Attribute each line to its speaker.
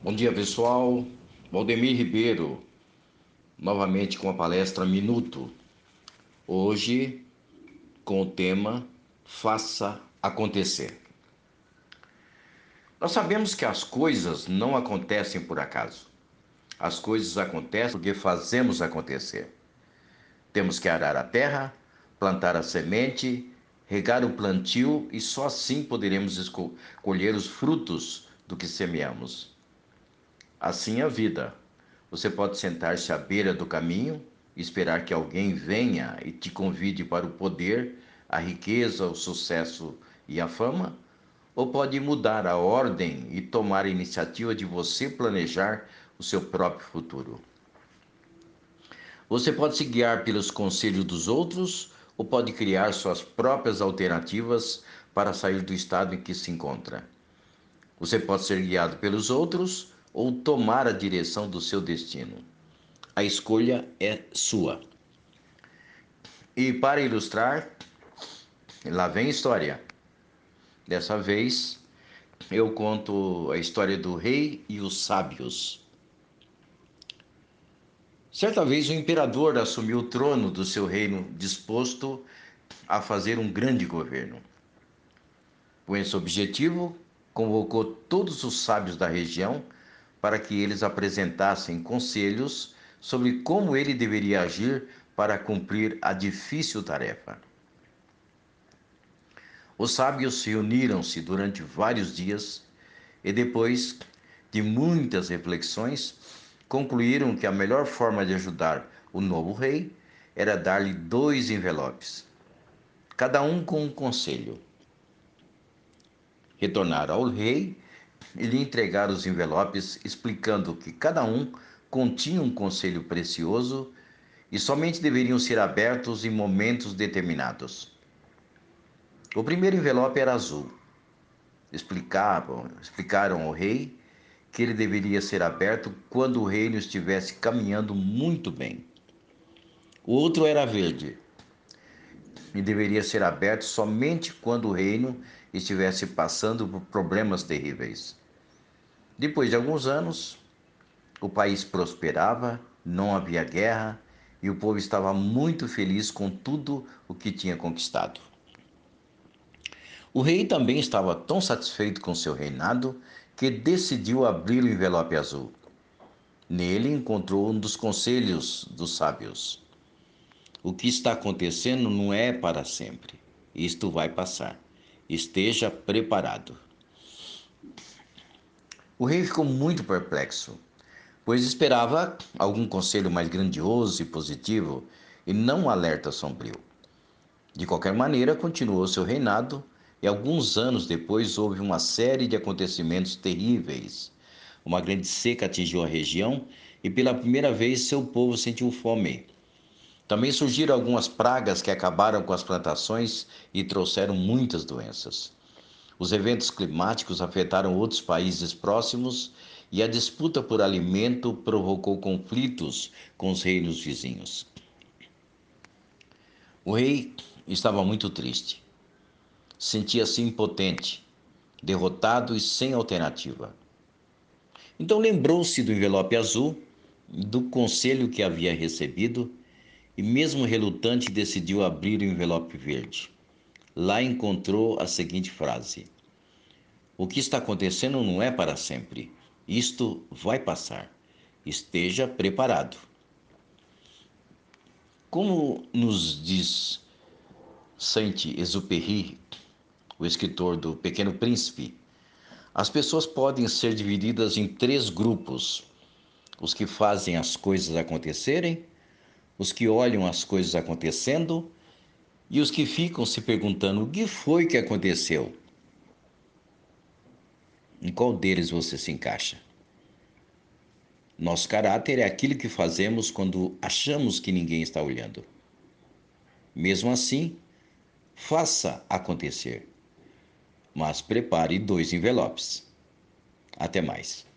Speaker 1: Bom dia, pessoal. Valdemir Ribeiro, novamente com a palestra Minuto. Hoje, com o tema Faça Acontecer. Nós sabemos que as coisas não acontecem por acaso. As coisas acontecem porque fazemos acontecer. Temos que arar a terra, plantar a semente, regar o plantio e só assim poderemos colher os frutos do que semeamos. Assim é a vida. Você pode sentar-se à beira do caminho esperar que alguém venha e te convide para o poder, a riqueza, o sucesso e a fama, ou pode mudar a ordem e tomar a iniciativa de você planejar o seu próprio futuro. Você pode se guiar pelos conselhos dos outros ou pode criar suas próprias alternativas para sair do estado em que se encontra. Você pode ser guiado pelos outros ou tomar a direção do seu destino. A escolha é sua. E para ilustrar, lá vem a história. Dessa vez, eu conto a história do rei e os sábios. Certa vez, o imperador assumiu o trono do seu reino disposto a fazer um grande governo. Com esse objetivo, convocou todos os sábios da região para que eles apresentassem conselhos sobre como ele deveria agir para cumprir a difícil tarefa. Os sábios reuniram-se durante vários dias e, depois de muitas reflexões, concluíram que a melhor forma de ajudar o novo rei era dar-lhe dois envelopes, cada um com um conselho. Retornaram ao rei e lhe entregar os envelopes, explicando que cada um continha um conselho precioso e somente deveriam ser abertos em momentos determinados. O primeiro envelope era azul. Explicavam, explicaram ao rei que ele deveria ser aberto quando o reino estivesse caminhando muito bem. O outro era verde e deveria ser aberto somente quando o reino estivesse passando por problemas terríveis. Depois de alguns anos, o país prosperava, não havia guerra e o povo estava muito feliz com tudo o que tinha conquistado. O rei também estava tão satisfeito com seu reinado que decidiu abrir o envelope azul. Nele encontrou um dos conselhos dos sábios. O que está acontecendo não é para sempre. Isto vai passar. Esteja preparado. O rei ficou muito perplexo, pois esperava algum conselho mais grandioso e positivo e não um alerta sombrio. De qualquer maneira, continuou seu reinado e alguns anos depois houve uma série de acontecimentos terríveis. Uma grande seca atingiu a região e pela primeira vez seu povo sentiu fome. Também surgiram algumas pragas que acabaram com as plantações e trouxeram muitas doenças. Os eventos climáticos afetaram outros países próximos e a disputa por alimento provocou conflitos com os reinos vizinhos. O rei estava muito triste. Sentia-se impotente, derrotado e sem alternativa. Então lembrou-se do envelope azul, do conselho que havia recebido e, mesmo relutante, decidiu abrir o envelope verde. Lá encontrou a seguinte frase: O que está acontecendo não é para sempre. Isto vai passar. Esteja preparado. Como nos diz Saint-Exupéry, o escritor do Pequeno Príncipe, as pessoas podem ser divididas em três grupos: os que fazem as coisas acontecerem, os que olham as coisas acontecendo e os que ficam se perguntando o que foi que aconteceu. Em qual deles você se encaixa? Nosso caráter é aquilo que fazemos quando achamos que ninguém está olhando. Mesmo assim, faça acontecer. Mas prepare dois envelopes. Até mais.